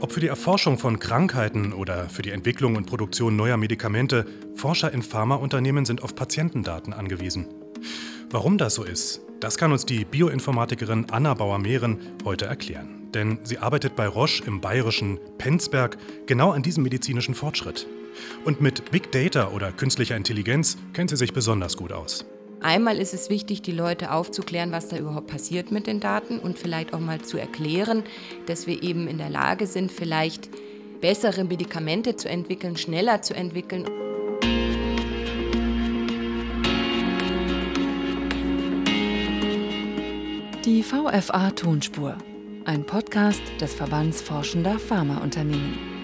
Ob für die Erforschung von Krankheiten oder für die Entwicklung und Produktion neuer Medikamente, Forscher in Pharmaunternehmen sind auf Patientendaten angewiesen. Warum das so ist, das kann uns die Bioinformatikerin Anna Bauer-Mehren heute erklären. Denn sie arbeitet bei Roche im bayerischen Penzberg genau an diesem medizinischen Fortschritt. Und mit Big Data oder künstlicher Intelligenz kennt sie sich besonders gut aus. Einmal ist es wichtig, die Leute aufzuklären, was da überhaupt passiert mit den Daten und vielleicht auch mal zu erklären, dass wir eben in der Lage sind, vielleicht bessere Medikamente zu entwickeln, schneller zu entwickeln. Die VFA Tonspur, ein Podcast des Verbands Forschender Pharmaunternehmen.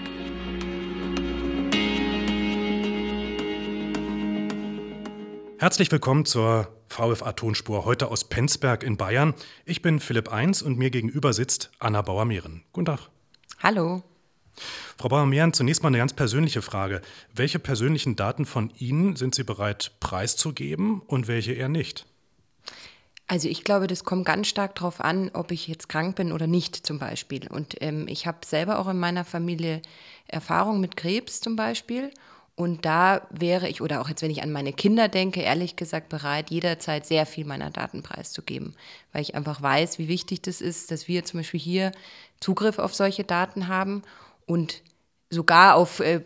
Herzlich willkommen zur VFA Tonspur, heute aus Penzberg in Bayern. Ich bin Philipp Eins und mir gegenüber sitzt Anna Bauer-Mehren. Guten Tag. Hallo. Frau Bauer-Mehren, zunächst mal eine ganz persönliche Frage. Welche persönlichen Daten von Ihnen sind Sie bereit preiszugeben und welche eher nicht? Also ich glaube, das kommt ganz stark darauf an, ob ich jetzt krank bin oder nicht zum Beispiel. Und ähm, ich habe selber auch in meiner Familie Erfahrung mit Krebs zum Beispiel. Und da wäre ich, oder auch jetzt, wenn ich an meine Kinder denke, ehrlich gesagt bereit, jederzeit sehr viel meiner Daten preiszugeben, weil ich einfach weiß, wie wichtig das ist, dass wir zum Beispiel hier Zugriff auf solche Daten haben. Und sogar auf äh,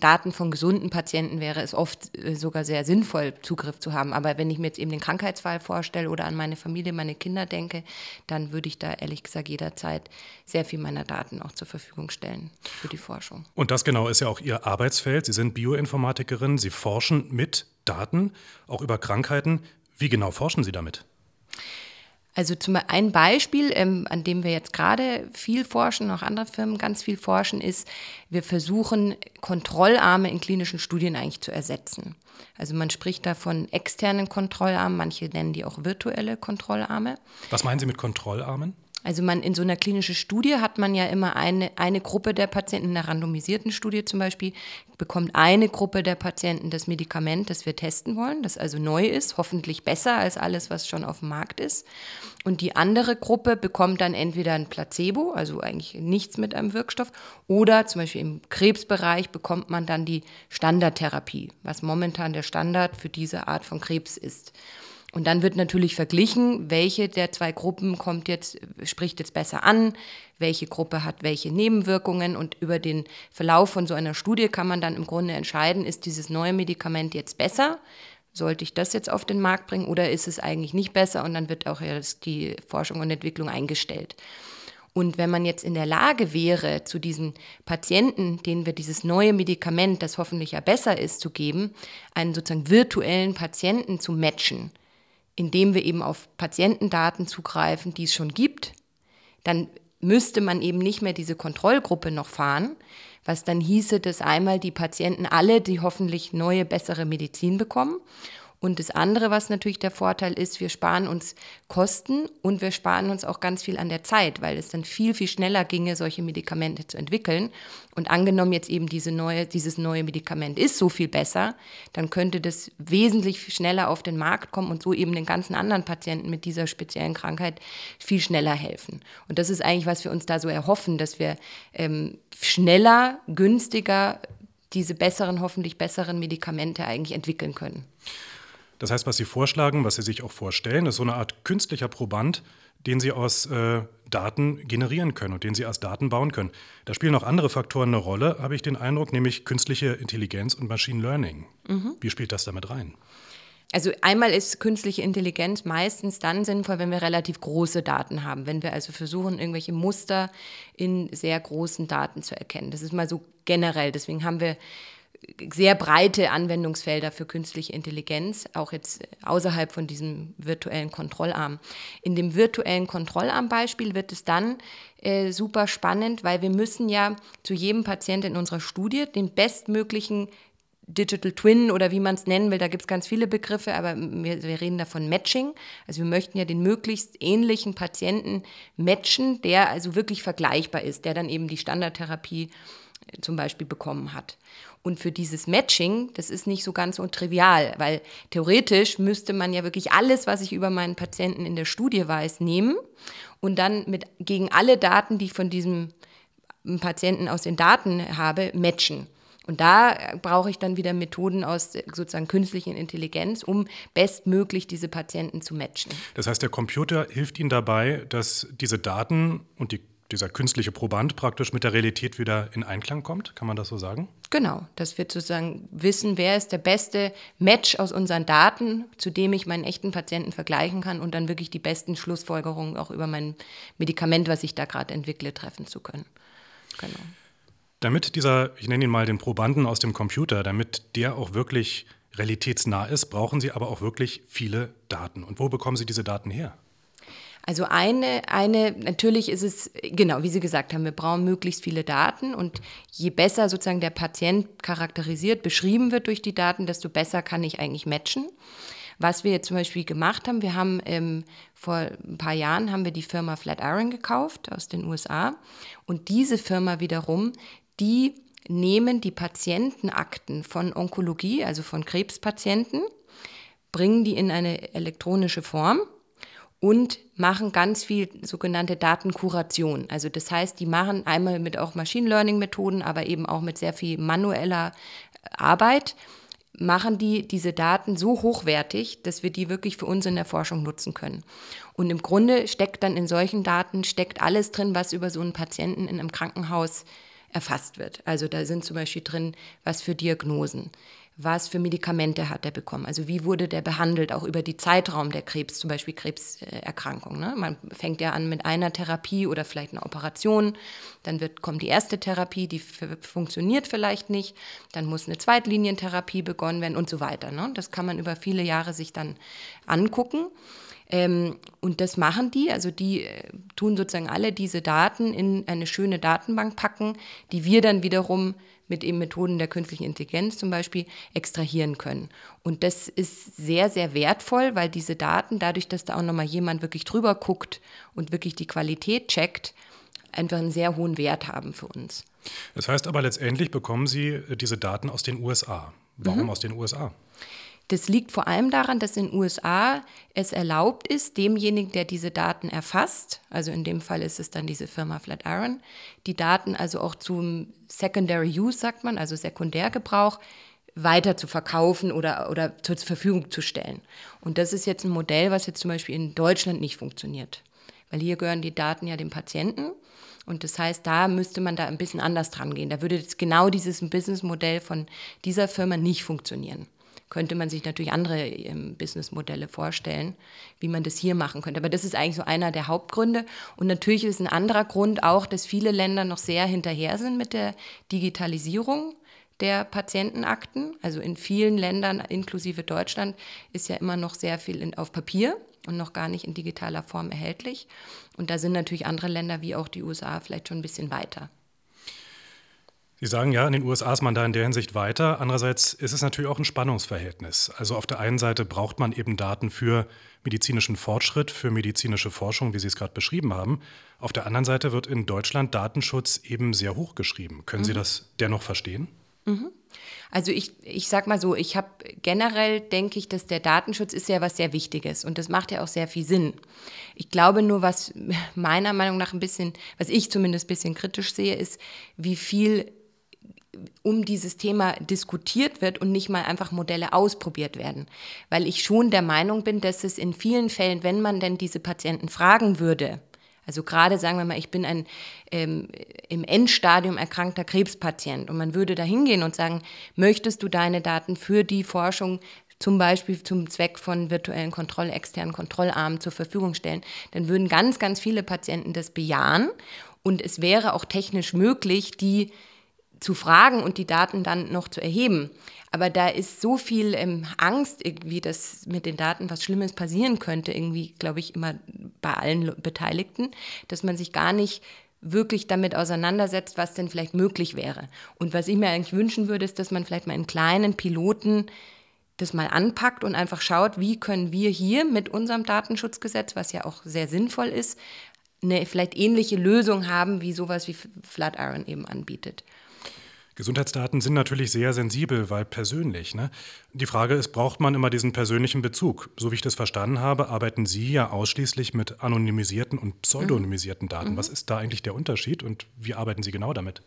Daten von gesunden Patienten wäre es oft äh, sogar sehr sinnvoll, Zugriff zu haben. Aber wenn ich mir jetzt eben den Krankheitsfall vorstelle oder an meine Familie, meine Kinder denke, dann würde ich da ehrlich gesagt jederzeit sehr viel meiner Daten auch zur Verfügung stellen für die Forschung. Und das genau ist ja auch Ihr Arbeitsfeld. Sie sind Bioinformatikerin, Sie forschen mit Daten, auch über Krankheiten. Wie genau forschen Sie damit? Also zum ein Beispiel, ähm, an dem wir jetzt gerade viel forschen, auch andere Firmen ganz viel forschen, ist, wir versuchen Kontrollarme in klinischen Studien eigentlich zu ersetzen. Also man spricht da von externen Kontrollarmen, manche nennen die auch virtuelle Kontrollarme. Was meinen Sie mit Kontrollarmen? Also man in so einer klinischen Studie hat man ja immer eine, eine Gruppe der Patienten, in einer randomisierten Studie zum Beispiel, bekommt eine Gruppe der Patienten das Medikament, das wir testen wollen, das also neu ist, hoffentlich besser als alles, was schon auf dem Markt ist. Und die andere Gruppe bekommt dann entweder ein Placebo, also eigentlich nichts mit einem Wirkstoff, oder zum Beispiel im Krebsbereich bekommt man dann die Standardtherapie, was momentan der Standard für diese Art von Krebs ist. Und dann wird natürlich verglichen, welche der zwei Gruppen kommt jetzt, spricht jetzt besser an, welche Gruppe hat welche Nebenwirkungen und über den Verlauf von so einer Studie kann man dann im Grunde entscheiden, ist dieses neue Medikament jetzt besser? Sollte ich das jetzt auf den Markt bringen oder ist es eigentlich nicht besser? Und dann wird auch die Forschung und Entwicklung eingestellt. Und wenn man jetzt in der Lage wäre, zu diesen Patienten, denen wir dieses neue Medikament, das hoffentlich ja besser ist, zu geben, einen sozusagen virtuellen Patienten zu matchen, indem wir eben auf Patientendaten zugreifen, die es schon gibt, dann müsste man eben nicht mehr diese Kontrollgruppe noch fahren, was dann hieße, dass einmal die Patienten alle, die hoffentlich neue, bessere Medizin bekommen und das andere, was natürlich der Vorteil ist, wir sparen uns Kosten und wir sparen uns auch ganz viel an der Zeit, weil es dann viel, viel schneller ginge, solche Medikamente zu entwickeln. Und angenommen jetzt eben diese neue, dieses neue Medikament ist so viel besser, dann könnte das wesentlich schneller auf den Markt kommen und so eben den ganzen anderen Patienten mit dieser speziellen Krankheit viel schneller helfen. Und das ist eigentlich, was wir uns da so erhoffen, dass wir ähm, schneller, günstiger diese besseren, hoffentlich besseren Medikamente eigentlich entwickeln können. Das heißt, was Sie vorschlagen, was Sie sich auch vorstellen, ist so eine Art künstlicher Proband, den Sie aus äh, Daten generieren können und den Sie als Daten bauen können. Da spielen noch andere Faktoren eine Rolle, habe ich den Eindruck, nämlich künstliche Intelligenz und Machine Learning. Mhm. Wie spielt das damit rein? Also einmal ist künstliche Intelligenz meistens dann sinnvoll, wenn wir relativ große Daten haben, wenn wir also versuchen, irgendwelche Muster in sehr großen Daten zu erkennen. Das ist mal so generell. Deswegen haben wir sehr breite Anwendungsfelder für künstliche Intelligenz, auch jetzt außerhalb von diesem virtuellen Kontrollarm. In dem virtuellen Kontrollarm-Beispiel wird es dann äh, super spannend, weil wir müssen ja zu jedem Patienten in unserer Studie den bestmöglichen Digital Twin oder wie man es nennen will, da gibt es ganz viele Begriffe, aber wir, wir, reden davon Matching. Also wir möchten ja den möglichst ähnlichen Patienten matchen, der also wirklich vergleichbar ist, der dann eben die Standardtherapie äh, zum Beispiel bekommen hat. Und für dieses Matching, das ist nicht so ganz so trivial, weil theoretisch müsste man ja wirklich alles, was ich über meinen Patienten in der Studie weiß, nehmen und dann mit, gegen alle Daten, die ich von diesem Patienten aus den Daten habe, matchen. Und da brauche ich dann wieder Methoden aus sozusagen künstlichen Intelligenz, um bestmöglich diese Patienten zu matchen. Das heißt, der Computer hilft Ihnen dabei, dass diese Daten und die, dieser künstliche Proband praktisch mit der Realität wieder in Einklang kommt? Kann man das so sagen? Genau, dass wir sozusagen wissen, wer ist der beste Match aus unseren Daten, zu dem ich meinen echten Patienten vergleichen kann und dann wirklich die besten Schlussfolgerungen auch über mein Medikament, was ich da gerade entwickle, treffen zu können. Genau. Damit dieser, ich nenne ihn mal den Probanden aus dem Computer, damit der auch wirklich realitätsnah ist, brauchen Sie aber auch wirklich viele Daten. Und wo bekommen Sie diese Daten her? Also eine, eine, natürlich ist es, genau, wie Sie gesagt haben, wir brauchen möglichst viele Daten und je besser sozusagen der Patient charakterisiert, beschrieben wird durch die Daten, desto besser kann ich eigentlich matchen. Was wir jetzt zum Beispiel gemacht haben, wir haben ähm, vor ein paar Jahren haben wir die Firma Flatiron gekauft aus den USA und diese Firma wiederum, die nehmen die Patientenakten von Onkologie, also von Krebspatienten, bringen die in eine elektronische Form und machen ganz viel sogenannte Datenkuration. Also das heißt, die machen einmal mit auch Machine Learning Methoden, aber eben auch mit sehr viel manueller Arbeit machen die diese Daten so hochwertig, dass wir die wirklich für uns in der Forschung nutzen können. Und im Grunde steckt dann in solchen Daten steckt alles drin, was über so einen Patienten in einem Krankenhaus erfasst wird. Also da sind zum Beispiel drin, was für Diagnosen, was für Medikamente hat er bekommen, also wie wurde der behandelt, auch über die Zeitraum der Krebs, zum Beispiel Krebserkrankung. Ne? Man fängt ja an mit einer Therapie oder vielleicht einer Operation, dann wird, kommt die erste Therapie, die funktioniert vielleicht nicht, dann muss eine Zweitlinientherapie begonnen werden und so weiter. Ne? Das kann man über viele Jahre sich dann angucken. Ähm, und das machen die, also die äh, tun sozusagen alle diese Daten in eine schöne Datenbank packen, die wir dann wiederum mit eben Methoden der künstlichen Intelligenz zum Beispiel extrahieren können. Und das ist sehr, sehr wertvoll, weil diese Daten, dadurch, dass da auch nochmal jemand wirklich drüber guckt und wirklich die Qualität checkt, einfach einen sehr hohen Wert haben für uns. Das heißt aber letztendlich bekommen Sie äh, diese Daten aus den USA. Warum mhm. aus den USA? Das liegt vor allem daran, dass in den USA es erlaubt ist, demjenigen, der diese Daten erfasst, also in dem Fall ist es dann diese Firma Flatiron, die Daten also auch zum Secondary Use, sagt man, also Sekundärgebrauch, weiter zu verkaufen oder, oder zur Verfügung zu stellen. Und das ist jetzt ein Modell, was jetzt zum Beispiel in Deutschland nicht funktioniert. Weil hier gehören die Daten ja dem Patienten. Und das heißt, da müsste man da ein bisschen anders dran gehen. Da würde jetzt genau dieses Businessmodell von dieser Firma nicht funktionieren könnte man sich natürlich andere ähm, Businessmodelle vorstellen, wie man das hier machen könnte. Aber das ist eigentlich so einer der Hauptgründe. Und natürlich ist ein anderer Grund auch, dass viele Länder noch sehr hinterher sind mit der Digitalisierung der Patientenakten. Also in vielen Ländern, inklusive Deutschland, ist ja immer noch sehr viel in, auf Papier und noch gar nicht in digitaler Form erhältlich. Und da sind natürlich andere Länder wie auch die USA vielleicht schon ein bisschen weiter. Sie sagen ja, in den USA ist man da in der Hinsicht weiter. Andererseits ist es natürlich auch ein Spannungsverhältnis. Also auf der einen Seite braucht man eben Daten für medizinischen Fortschritt, für medizinische Forschung, wie Sie es gerade beschrieben haben. Auf der anderen Seite wird in Deutschland Datenschutz eben sehr hoch geschrieben. Können mhm. Sie das dennoch verstehen? Mhm. Also ich, ich sag mal so, ich habe generell denke ich, dass der Datenschutz ist ja was sehr Wichtiges und das macht ja auch sehr viel Sinn. Ich glaube nur, was meiner Meinung nach ein bisschen, was ich zumindest ein bisschen kritisch sehe, ist, wie viel um dieses Thema diskutiert wird und nicht mal einfach Modelle ausprobiert werden. Weil ich schon der Meinung bin, dass es in vielen Fällen, wenn man denn diese Patienten fragen würde, also gerade sagen wir mal, ich bin ein ähm, im Endstadium erkrankter Krebspatient und man würde da hingehen und sagen, möchtest du deine Daten für die Forschung zum Beispiel zum Zweck von virtuellen Kontroll, externen Kontrollarmen zur Verfügung stellen, dann würden ganz, ganz viele Patienten das bejahen und es wäre auch technisch möglich, die zu fragen und die Daten dann noch zu erheben. Aber da ist so viel ähm, Angst irgendwie, dass mit den Daten was Schlimmes passieren könnte, irgendwie, glaube ich, immer bei allen Beteiligten, dass man sich gar nicht wirklich damit auseinandersetzt, was denn vielleicht möglich wäre. Und was ich mir eigentlich wünschen würde, ist, dass man vielleicht mal in kleinen Piloten das mal anpackt und einfach schaut, wie können wir hier mit unserem Datenschutzgesetz, was ja auch sehr sinnvoll ist, eine vielleicht ähnliche Lösung haben, wie sowas wie Flatiron eben anbietet. Gesundheitsdaten sind natürlich sehr sensibel, weil persönlich. Ne? Die Frage ist, braucht man immer diesen persönlichen Bezug? So wie ich das verstanden habe, arbeiten Sie ja ausschließlich mit anonymisierten und pseudonymisierten Daten. Mhm. Was ist da eigentlich der Unterschied und wie arbeiten Sie genau damit?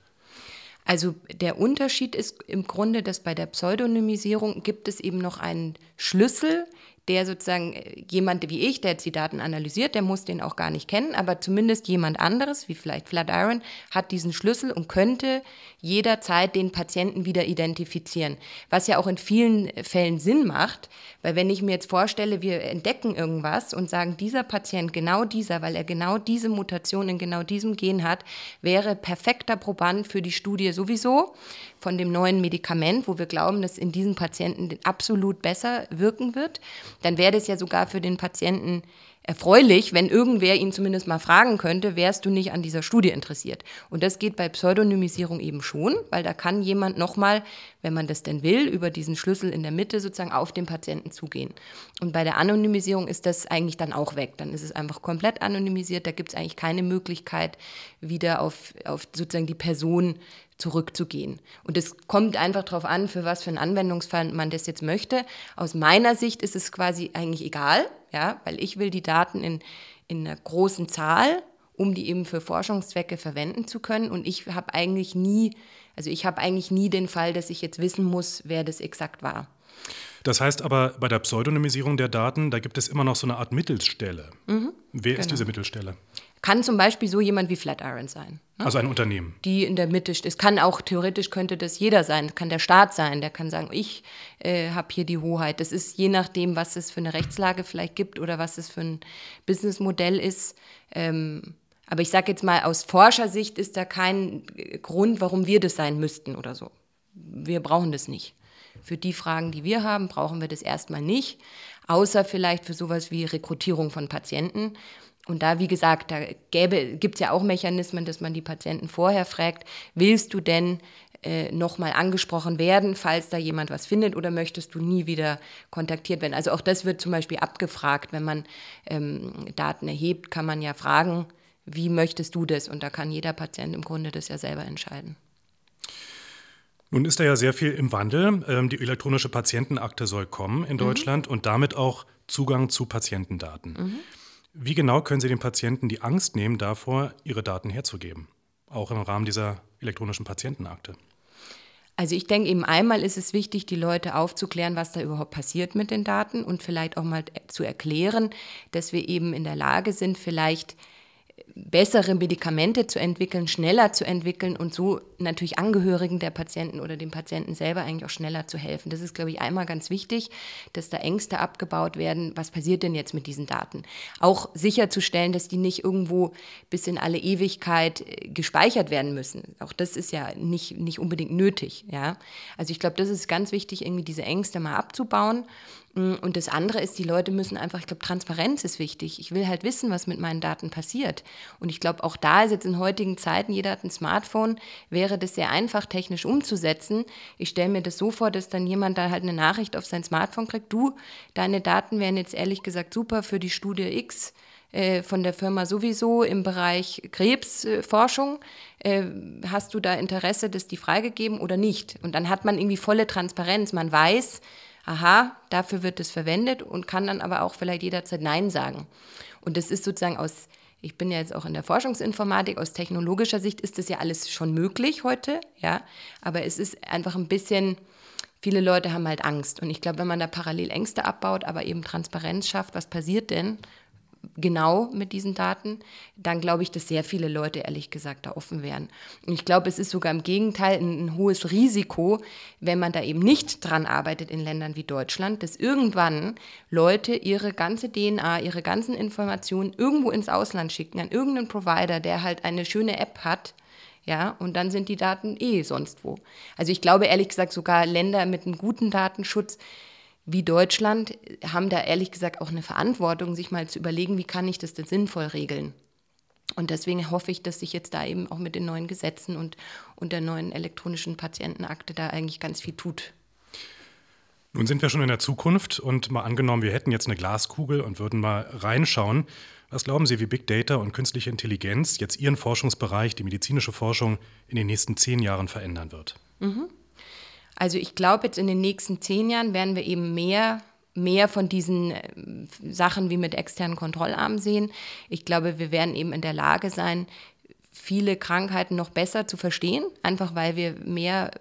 Also der Unterschied ist im Grunde, dass bei der Pseudonymisierung gibt es eben noch einen Schlüssel, der sozusagen äh, jemand wie ich, der jetzt die Daten analysiert, der muss den auch gar nicht kennen, aber zumindest jemand anderes, wie vielleicht Flatiron, hat diesen Schlüssel und könnte jederzeit den Patienten wieder identifizieren. Was ja auch in vielen Fällen Sinn macht, weil wenn ich mir jetzt vorstelle, wir entdecken irgendwas und sagen, dieser Patient, genau dieser, weil er genau diese Mutation in genau diesem Gen hat, wäre perfekter Proband für die Studie sowieso von dem neuen Medikament, wo wir glauben, dass in diesen Patienten absolut besser wirken wird, dann wäre das ja sogar für den Patienten erfreulich, wenn irgendwer ihn zumindest mal fragen könnte, wärst du nicht an dieser Studie interessiert? Und das geht bei Pseudonymisierung eben schon, weil da kann jemand nochmal, wenn man das denn will, über diesen Schlüssel in der Mitte sozusagen auf den Patienten zugehen. Und bei der Anonymisierung ist das eigentlich dann auch weg. Dann ist es einfach komplett anonymisiert. Da gibt es eigentlich keine Möglichkeit, wieder auf, auf sozusagen die Person zurückzugehen. Und es kommt einfach darauf an, für was für einen Anwendungsfall man das jetzt möchte. Aus meiner Sicht ist es quasi eigentlich egal, ja, weil ich will die Daten in, in einer großen Zahl, um die eben für Forschungszwecke verwenden zu können. Und ich habe eigentlich nie, also ich habe eigentlich nie den Fall, dass ich jetzt wissen muss, wer das exakt war. Das heißt aber, bei der Pseudonymisierung der Daten, da gibt es immer noch so eine Art Mittelstelle. Mhm, Wer genau. ist diese Mittelstelle? Kann zum Beispiel so jemand wie Flatiron sein. Ne? Also ein Unternehmen. Die in der Mitte steht. Es kann auch, theoretisch könnte das jeder sein. kann der Staat sein. Der kann sagen, ich äh, habe hier die Hoheit. Das ist je nachdem, was es für eine Rechtslage vielleicht gibt oder was es für ein Businessmodell ist. Ähm, aber ich sage jetzt mal, aus Forschersicht ist da kein Grund, warum wir das sein müssten oder so. Wir brauchen das nicht. Für die Fragen, die wir haben, brauchen wir das erstmal nicht, außer vielleicht für sowas wie Rekrutierung von Patienten. Und da, wie gesagt, da gibt es ja auch Mechanismen, dass man die Patienten vorher fragt, willst du denn äh, nochmal angesprochen werden, falls da jemand was findet oder möchtest du nie wieder kontaktiert werden? Also auch das wird zum Beispiel abgefragt, wenn man ähm, Daten erhebt, kann man ja fragen, wie möchtest du das? Und da kann jeder Patient im Grunde das ja selber entscheiden. Nun ist da ja sehr viel im Wandel. Ähm, die elektronische Patientenakte soll kommen in mhm. Deutschland mhm. und damit auch Zugang zu Patientendaten. Mhm. Wie genau können Sie den Patienten die Angst nehmen davor, ihre Daten herzugeben? Auch im Rahmen dieser elektronischen Patientenakte. Also ich denke eben einmal ist es wichtig, die Leute aufzuklären, was da überhaupt passiert mit den Daten und vielleicht auch mal zu erklären, dass wir eben in der Lage sind, vielleicht bessere Medikamente zu entwickeln, schneller zu entwickeln und so natürlich Angehörigen der Patienten oder dem Patienten selber eigentlich auch schneller zu helfen. Das ist, glaube ich, einmal ganz wichtig, dass da Ängste abgebaut werden. Was passiert denn jetzt mit diesen Daten? Auch sicherzustellen, dass die nicht irgendwo bis in alle Ewigkeit äh, gespeichert werden müssen. Auch das ist ja nicht, nicht unbedingt nötig. Ja? Also ich glaube, das ist ganz wichtig, irgendwie diese Ängste mal abzubauen Mm, und das andere ist, die Leute müssen einfach, ich glaube, Transparenz ist wichtig. Ich will halt wissen, was mit meinen Daten passiert. Und ich glaube, auch da ist jetzt in heutigen Zeiten, jeder hat ein Smartphone, wäre das sehr einfach technisch umzusetzen. Ich stelle mir das so vor, dass dann jemand da halt eine Nachricht auf sein Smartphone kriegt, du, deine Daten wären jetzt ehrlich gesagt super für die Studie X äh, von der Firma sowieso im Bereich Krebsforschung. Äh, hast du da Interesse, dass die freigegeben oder nicht? Und dann hat man irgendwie volle Transparenz. Man weiß, aha, dafür wird es verwendet und kann dann aber auch vielleicht jederzeit Nein sagen. Und das ist sozusagen aus, ich bin ja jetzt auch in der Forschungsinformatik, aus technologischer Sicht ist das ja alles schon möglich heute, ja, aber es ist einfach ein bisschen, viele Leute haben halt Angst. Und ich glaube, wenn man da parallel Ängste abbaut, aber eben Transparenz schafft, was passiert denn genau mit diesen Daten, dann glaube ich, dass sehr viele Leute ehrlich gesagt da offen wären. Und ich glaube, es ist sogar im Gegenteil ein, ein, hohes Risiko, wenn man da eben nicht dran arbeitet in Ländern wie Deutschland, dass irgendwann Leute ihre ganze DNA, ihre ganzen Informationen irgendwo ins Ausland schicken, an irgendeinen Provider, der halt eine schöne App hat, ja, und dann sind die Daten eh sonst wo. Also ich glaube ehrlich gesagt, sogar Länder mit einem guten Datenschutz wie Deutschland haben da ehrlich gesagt auch eine Verantwortung, sich mal zu überlegen, wie kann ich das denn sinnvoll regeln. Und deswegen hoffe ich, dass sich jetzt da eben auch mit den neuen Gesetzen und, und der neuen elektronischen Patientenakte da eigentlich ganz viel tut. Nun sind wir schon in der Zukunft und mal angenommen, wir hätten jetzt eine Glaskugel und würden mal reinschauen. Was glauben Sie, wie Big Data und künstliche Intelligenz jetzt Ihren Forschungsbereich, die medizinische Forschung, in den nächsten zehn Jahren verändern wird? Also ich glaube, jetzt in den nächsten zehn Jahren werden wir eben mehr mehr von diesen äh, Sachen wie mit externen Kontrollarmen sehen. Ich glaube, wir werden eben in der Lage sein, viele Krankheiten noch besser zu verstehen, einfach weil wir mehr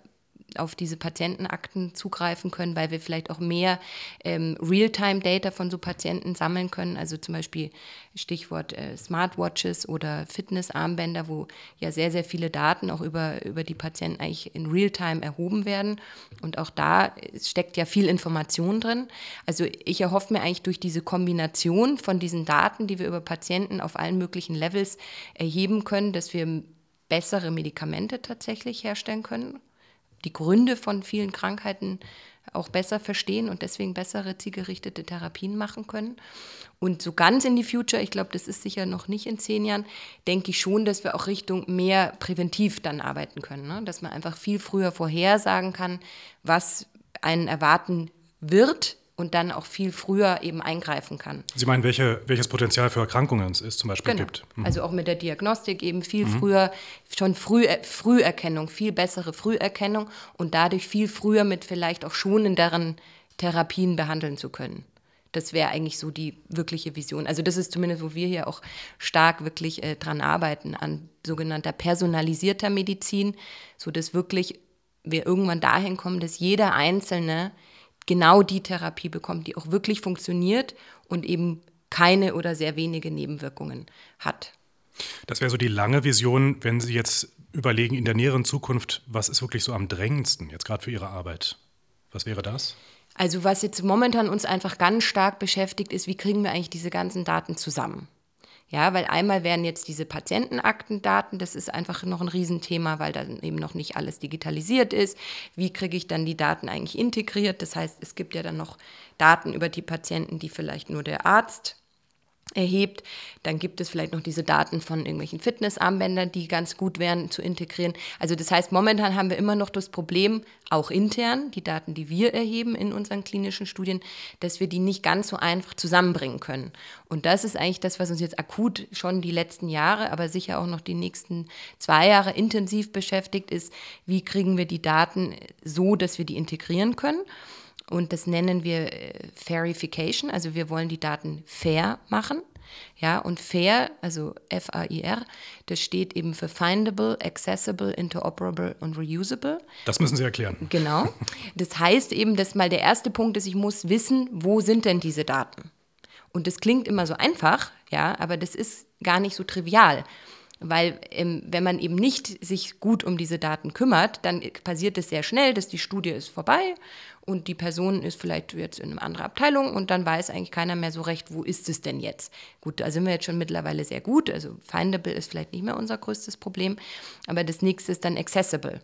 auf diese Patientenakten zugreifen können, weil wir vielleicht auch mehr ähm, Realtime-Data von so Patienten sammeln können. Also zum Beispiel Stichwort äh, Smartwatches oder Fitnessarmbänder, wo ja sehr, sehr viele Daten auch über, über die Patienten eigentlich in Realtime erhoben werden. Und auch da steckt ja viel Information drin. Also ich erhoffe mir eigentlich durch diese Kombination von diesen Daten, die wir über Patienten auf allen möglichen Levels erheben können, dass wir bessere Medikamente tatsächlich herstellen können die Gründe von vielen Krankheiten auch besser verstehen und deswegen bessere zielgerichtete Therapien machen können. Und so ganz in die Future, ich glaube, das ist sicher noch nicht in zehn Jahren, denke ich schon, dass wir auch Richtung mehr präventiv dann arbeiten können. Ne? Dass man einfach viel früher vorhersagen kann, was einen erwarten wird und dann auch viel früher eben eingreifen kann. Sie meinen, welche, welches Potenzial für Erkrankungen es zum Beispiel genau. gibt? Mhm. Also auch mit der Diagnostik eben viel mhm. früher, schon früh, äh, Früherkennung, viel bessere Früherkennung und dadurch viel früher mit vielleicht auch schonenderen Therapien behandeln zu können. Das wäre eigentlich so die wirkliche Vision. Also das ist zumindest, wo wir hier auch stark wirklich äh, dran arbeiten, an sogenannter personalisierter Medizin, sodass wirklich wir irgendwann dahin kommen, dass jeder Einzelne genau die Therapie bekommt, die auch wirklich funktioniert und eben keine oder sehr wenige Nebenwirkungen hat. Das wäre so die lange Vision, wenn Sie jetzt überlegen in der näheren Zukunft, was ist wirklich so am drängendsten jetzt gerade für Ihre Arbeit? Was wäre das? Also was jetzt momentan uns einfach ganz stark beschäftigt, ist, wie kriegen wir eigentlich diese ganzen Daten zusammen? Ja, weil einmal werden jetzt diese Patientenaktendaten, das ist einfach noch ein Riesenthema, weil dann eben noch nicht alles digitalisiert ist. Wie kriege ich dann die Daten eigentlich integriert? Das heißt, es gibt ja dann noch Daten über die Patienten, die vielleicht nur der Arzt erhebt. Dann gibt es vielleicht noch diese Daten von irgendwelchen Fitnessarmbändern, die ganz gut wären zu integrieren. Also das heißt, momentan haben wir immer noch das Problem, auch intern, die Daten, die wir erheben in unseren klinischen Studien, dass wir die nicht ganz so einfach zusammenbringen können. Und das ist eigentlich das, was uns jetzt akut schon die letzten Jahre, aber sicher auch noch die nächsten zwei Jahre intensiv beschäftigt, ist, wie kriegen wir die Daten so, dass wir die integrieren können. Und das nennen wir äh, Faiриfication, also wir wollen die Daten fair machen. Ja, und fair, also F-A-I-R, das steht eben für findable, accessible, interoperable und reusable. Das müssen Sie erklären. Genau. Das heißt eben, dass mal der erste Punkt ist, ich muss wissen, wo sind denn diese Daten? Und das klingt immer so einfach, ja, aber das ist gar nicht so trivial. Weil ähm, wenn man eben nicht sich gut um diese Daten kümmert, dann passiert es sehr schnell, dass die Studie ist vorbei und die Person ist vielleicht jetzt in einer anderen Abteilung und dann weiß eigentlich keiner mehr so recht, wo ist es denn jetzt. Gut, da sind wir jetzt schon mittlerweile sehr gut. Also findable ist vielleicht nicht mehr unser größtes Problem, aber das nächste ist dann accessible.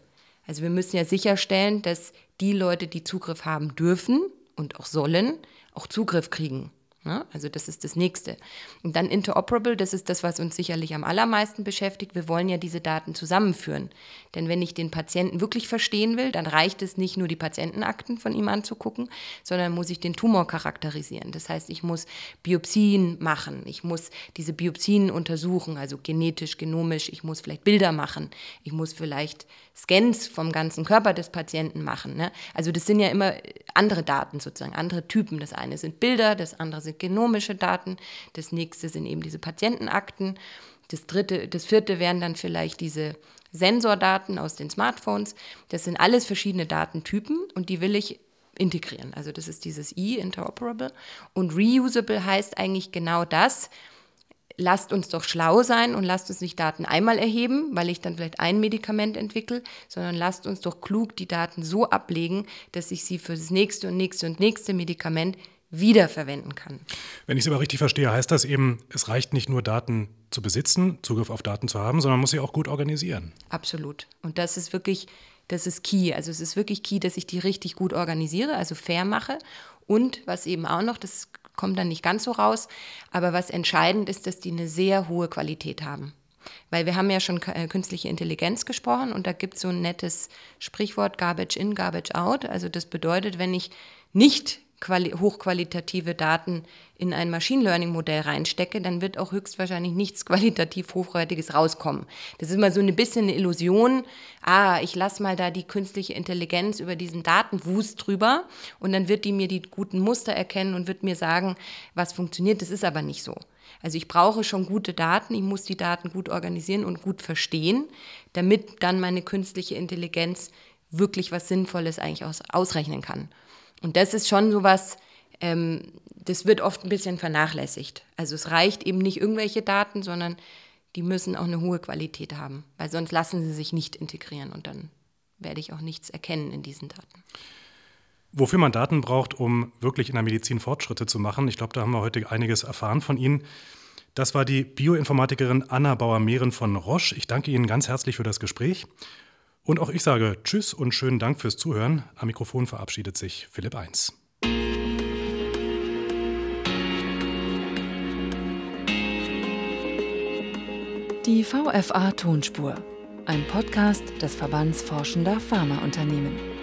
Also wir müssen ja sicherstellen, dass die Leute, die Zugriff haben dürfen und auch sollen, auch Zugriff kriegen. Ne? Also das ist das Nächste. Und dann interoperable, das ist das, was uns sicherlich am allermeisten beschäftigt. Wir wollen ja diese Daten zusammenführen. Denn wenn ich den Patienten wirklich verstehen will, dann reicht es nicht nur die Patientenakten von ihm anzugucken, sondern muss ich den Tumor charakterisieren. Das heißt, ich muss Biopsien machen, ich muss diese Biopsien untersuchen, also genetisch, genomisch, ich muss vielleicht Bilder machen, ich muss vielleicht Scans vom ganzen Körper des Patienten machen. Ne? Also das sind ja immer andere Daten sozusagen, andere Typen. Das eine sind Bilder, das andere sind genomische Daten, das nächste sind eben diese Patientenakten. Das dritte, das vierte wären dann vielleicht diese Sensordaten aus den Smartphones. Das sind alles verschiedene Datentypen und die will ich integrieren. Also das ist dieses I, interoperable. Und reusable heißt eigentlich genau das, lasst uns doch schlau sein und lasst uns nicht Daten einmal erheben, weil ich dann vielleicht ein Medikament entwickle, sondern lasst uns doch klug die Daten so ablegen, dass ich sie für das nächste und nächste und nächste Medikament wiederverwenden kann. Wenn ich es aber richtig verstehe, heißt das eben, es reicht nicht nur Daten zu besitzen, Zugriff auf Daten zu haben, sondern man muss sie auch gut organisieren. Absolut. Und das ist wirklich, das ist key. Also es ist wirklich key, dass ich die richtig gut organisiere, also fair mache. Und was eben auch noch, das kommt dann nicht ganz so raus. Aber was entscheidend ist, dass die eine sehr hohe Qualität haben. Weil wir haben ja schon äh, künstliche Intelligenz gesprochen und da gibt es so ein nettes Sprichwort Garbage in, Garbage out. Also das bedeutet, wenn ich nicht hochqualitative Daten in ein Machine Learning Modell reinstecke, dann wird auch höchstwahrscheinlich nichts qualitativ hochwertiges rauskommen. Das ist immer so ein bisschen eine Illusion. Ah, ich lasse mal da die künstliche Intelligenz über diesen Datenwust drüber und dann wird die mir die guten Muster erkennen und wird mir sagen, was funktioniert. Das ist aber nicht so. Also ich brauche schon gute Daten, ich muss die Daten gut organisieren und gut verstehen, damit dann meine künstliche Intelligenz wirklich was Sinnvolles eigentlich aus, ausrechnen kann. Und das ist schon sowas, ähm, das wird oft ein bisschen vernachlässigt. Also es reicht eben nicht irgendwelche Daten, sondern die müssen auch eine hohe Qualität haben, weil sonst lassen sie sich nicht integrieren und dann werde ich auch nichts erkennen in diesen Daten. Wofür man Daten braucht, um wirklich in der Medizin Fortschritte zu machen, ich glaube, da haben wir heute einiges erfahren von Ihnen. Das war die Bioinformatikerin Anna Bauer-Mehren von Roche. Ich danke Ihnen ganz herzlich für das Gespräch. Und auch ich sage Tschüss und schönen Dank fürs Zuhören. Am Mikrofon verabschiedet sich Philipp 1. Die VFA Tonspur, ein Podcast des Verbands Forschender Pharmaunternehmen.